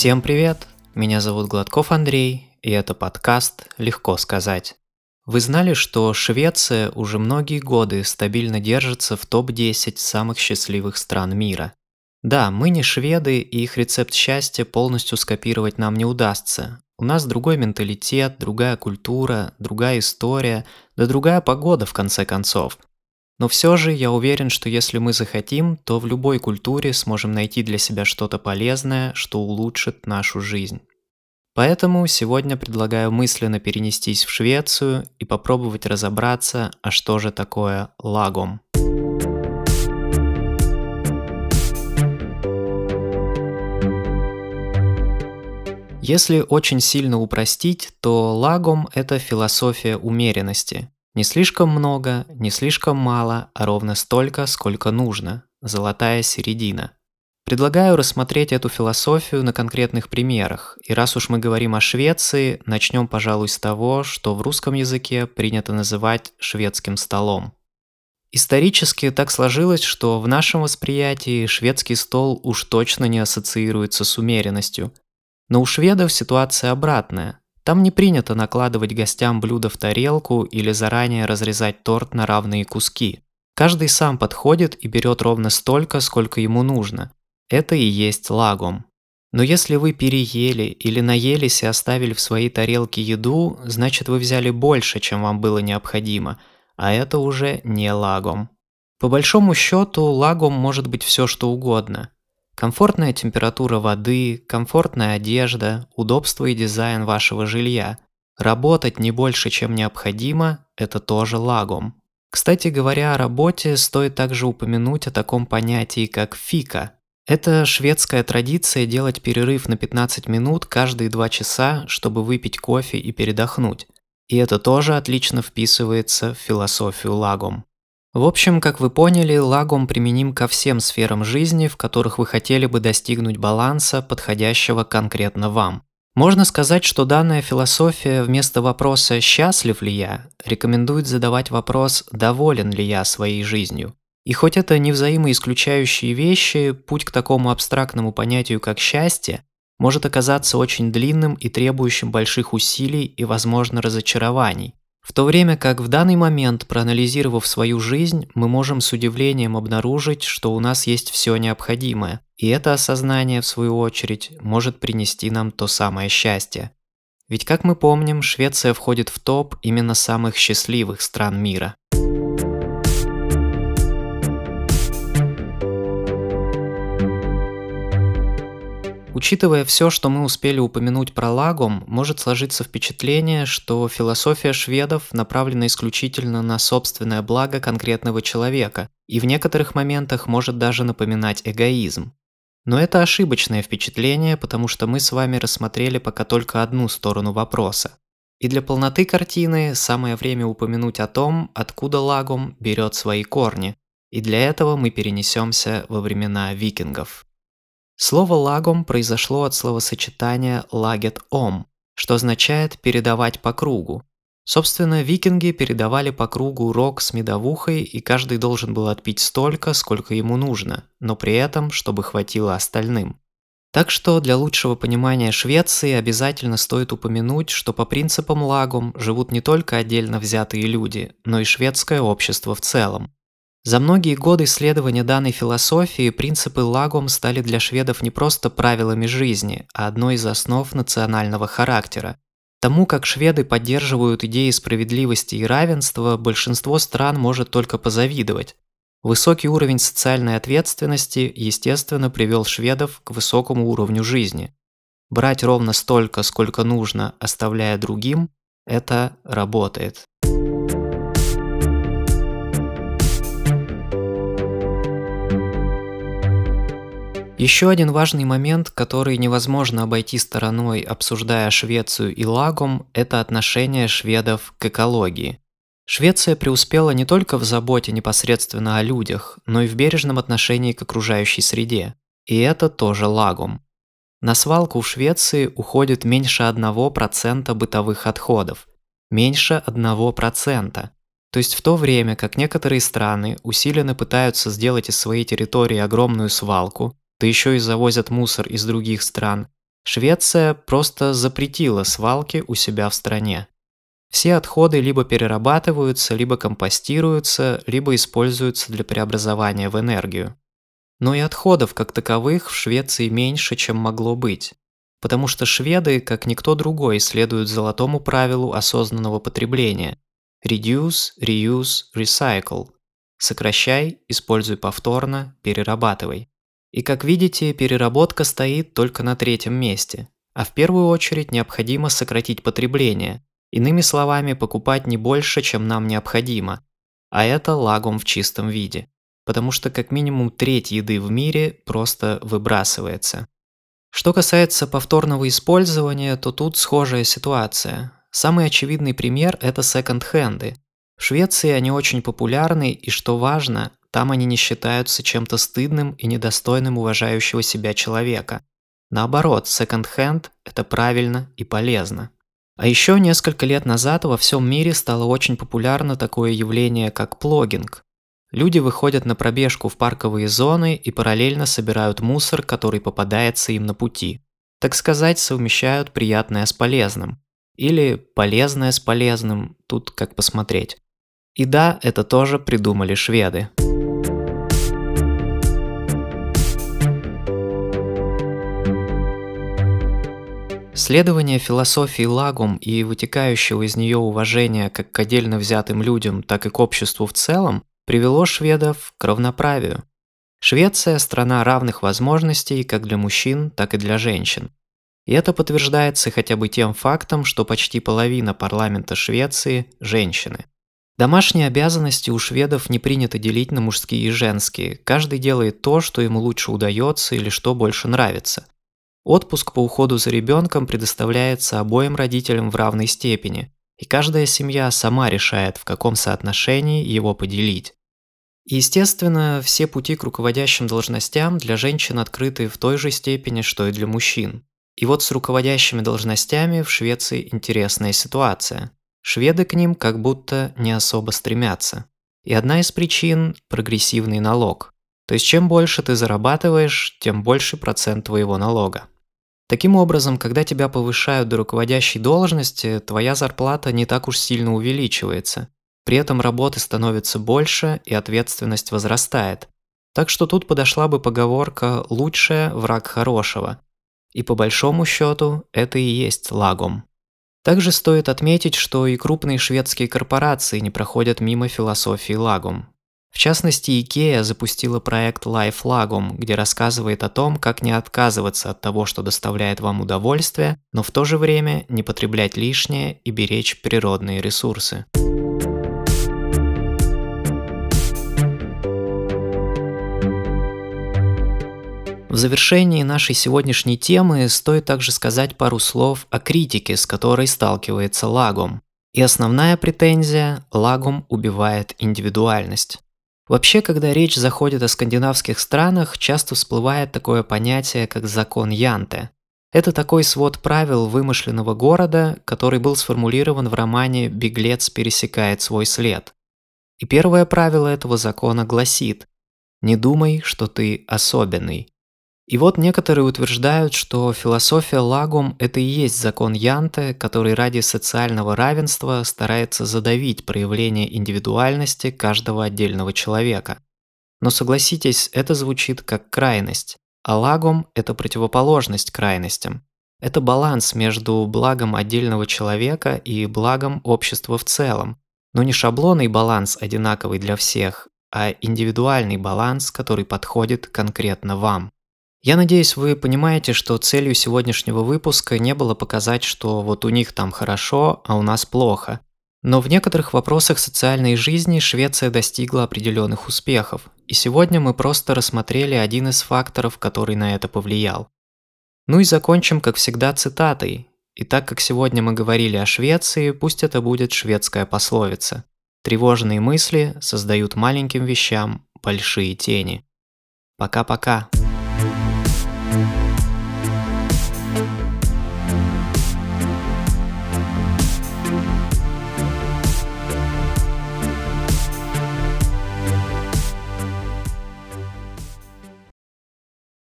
Всем привет! Меня зовут Гладков Андрей, и это подкаст «Легко сказать». Вы знали, что Швеция уже многие годы стабильно держится в топ-10 самых счастливых стран мира? Да, мы не шведы, и их рецепт счастья полностью скопировать нам не удастся. У нас другой менталитет, другая культура, другая история, да другая погода в конце концов – но все же я уверен, что если мы захотим, то в любой культуре сможем найти для себя что-то полезное, что улучшит нашу жизнь. Поэтому сегодня предлагаю мысленно перенестись в Швецию и попробовать разобраться, а что же такое лагом. Если очень сильно упростить, то лагом – это философия умеренности – не слишком много, не слишком мало, а ровно столько, сколько нужно. Золотая середина. Предлагаю рассмотреть эту философию на конкретных примерах. И раз уж мы говорим о Швеции, начнем, пожалуй, с того, что в русском языке принято называть шведским столом. Исторически так сложилось, что в нашем восприятии шведский стол уж точно не ассоциируется с умеренностью. Но у шведов ситуация обратная. Там не принято накладывать гостям блюдо в тарелку или заранее разрезать торт на равные куски. Каждый сам подходит и берет ровно столько, сколько ему нужно. Это и есть лагом. Но если вы переели или наелись и оставили в своей тарелке еду, значит вы взяли больше, чем вам было необходимо, а это уже не лагом. По большому счету, лагом может быть все что угодно – Комфортная температура воды, комфортная одежда, удобство и дизайн вашего жилья. Работать не больше, чем необходимо – это тоже лагом. Кстати говоря о работе, стоит также упомянуть о таком понятии, как фика. Это шведская традиция делать перерыв на 15 минут каждые 2 часа, чтобы выпить кофе и передохнуть. И это тоже отлично вписывается в философию лагом. В общем, как вы поняли, лагом применим ко всем сферам жизни, в которых вы хотели бы достигнуть баланса, подходящего конкретно вам. Можно сказать, что данная философия вместо вопроса «счастлив ли я?» рекомендует задавать вопрос «доволен ли я своей жизнью?». И хоть это не взаимоисключающие вещи, путь к такому абстрактному понятию, как счастье, может оказаться очень длинным и требующим больших усилий и, возможно, разочарований. В то время как в данный момент, проанализировав свою жизнь, мы можем с удивлением обнаружить, что у нас есть все необходимое, и это осознание, в свою очередь, может принести нам то самое счастье. Ведь, как мы помним, Швеция входит в топ именно самых счастливых стран мира. Учитывая все, что мы успели упомянуть про лагом, может сложиться впечатление, что философия шведов направлена исключительно на собственное благо конкретного человека и в некоторых моментах может даже напоминать эгоизм. Но это ошибочное впечатление, потому что мы с вами рассмотрели пока только одну сторону вопроса. И для полноты картины самое время упомянуть о том, откуда лагом берет свои корни. И для этого мы перенесемся во времена викингов. Слово «лагом» произошло от словосочетания «лагет ом», что означает «передавать по кругу». Собственно, викинги передавали по кругу рог с медовухой, и каждый должен был отпить столько, сколько ему нужно, но при этом, чтобы хватило остальным. Так что для лучшего понимания Швеции обязательно стоит упомянуть, что по принципам лагом живут не только отдельно взятые люди, но и шведское общество в целом. За многие годы исследования данной философии принципы лагом стали для шведов не просто правилами жизни, а одной из основ национального характера. Тому, как шведы поддерживают идеи справедливости и равенства, большинство стран может только позавидовать. Высокий уровень социальной ответственности, естественно, привел шведов к высокому уровню жизни. Брать ровно столько, сколько нужно, оставляя другим – это работает. Еще один важный момент, который невозможно обойти стороной, обсуждая Швецию и Лагом, это отношение шведов к экологии. Швеция преуспела не только в заботе непосредственно о людях, но и в бережном отношении к окружающей среде. И это тоже Лагом. На свалку в Швеции уходит меньше 1% бытовых отходов. Меньше 1%. То есть в то время, как некоторые страны усиленно пытаются сделать из своей территории огромную свалку, да еще и завозят мусор из других стран. Швеция просто запретила свалки у себя в стране. Все отходы либо перерабатываются, либо компостируются, либо используются для преобразования в энергию. Но и отходов как таковых в Швеции меньше, чем могло быть. Потому что шведы, как никто другой, следуют золотому правилу осознанного потребления – reduce, reuse, recycle – сокращай, используй повторно, перерабатывай. И как видите, переработка стоит только на третьем месте. А в первую очередь необходимо сократить потребление. Иными словами, покупать не больше, чем нам необходимо. А это лагом в чистом виде. Потому что как минимум треть еды в мире просто выбрасывается. Что касается повторного использования, то тут схожая ситуация. Самый очевидный пример – это секонд-хенды. В Швеции они очень популярны, и что важно, там они не считаются чем-то стыдным и недостойным уважающего себя человека. Наоборот, секонд-хенд – это правильно и полезно. А еще несколько лет назад во всем мире стало очень популярно такое явление, как плогинг. Люди выходят на пробежку в парковые зоны и параллельно собирают мусор, который попадается им на пути. Так сказать, совмещают приятное с полезным. Или полезное с полезным, тут как посмотреть. И да, это тоже придумали шведы. Следование философии лагум и вытекающего из нее уважения как к отдельно взятым людям, так и к обществу в целом привело шведов к равноправию. Швеция – страна равных возможностей как для мужчин, так и для женщин. И это подтверждается хотя бы тем фактом, что почти половина парламента Швеции – женщины. Домашние обязанности у шведов не принято делить на мужские и женские. Каждый делает то, что ему лучше удается или что больше нравится – Отпуск по уходу за ребенком предоставляется обоим родителям в равной степени, и каждая семья сама решает, в каком соотношении его поделить. И, естественно, все пути к руководящим должностям для женщин открыты в той же степени, что и для мужчин. И вот с руководящими должностями в Швеции интересная ситуация. Шведы к ним как будто не особо стремятся. И одна из причин – прогрессивный налог. То есть чем больше ты зарабатываешь, тем больше процент твоего налога. Таким образом, когда тебя повышают до руководящей должности, твоя зарплата не так уж сильно увеличивается. При этом работы становится больше и ответственность возрастает. Так что тут подошла бы поговорка «лучшее – враг хорошего». И по большому счету это и есть лагом. Также стоит отметить, что и крупные шведские корпорации не проходят мимо философии лагом. В частности, IKEA запустила проект Life Lagom, где рассказывает о том, как не отказываться от того, что доставляет вам удовольствие, но в то же время не потреблять лишнее и беречь природные ресурсы. В завершении нашей сегодняшней темы стоит также сказать пару слов о критике, с которой сталкивается Лагом. И основная претензия – Лагом убивает индивидуальность. Вообще, когда речь заходит о скандинавских странах, часто всплывает такое понятие, как закон Янте. Это такой свод правил вымышленного города, который был сформулирован в романе «Беглец пересекает свой след». И первое правило этого закона гласит «Не думай, что ты особенный». И вот некоторые утверждают, что философия лагум – это и есть закон Янте, который ради социального равенства старается задавить проявление индивидуальности каждого отдельного человека. Но согласитесь, это звучит как крайность, а лагум – это противоположность крайностям. Это баланс между благом отдельного человека и благом общества в целом. Но не шаблонный баланс одинаковый для всех, а индивидуальный баланс, который подходит конкретно вам. Я надеюсь, вы понимаете, что целью сегодняшнего выпуска не было показать, что вот у них там хорошо, а у нас плохо. Но в некоторых вопросах социальной жизни Швеция достигла определенных успехов, и сегодня мы просто рассмотрели один из факторов, который на это повлиял. Ну и закончим, как всегда, цитатой. И так как сегодня мы говорили о Швеции, пусть это будет шведская пословица. Тревожные мысли создают маленьким вещам большие тени. Пока-пока.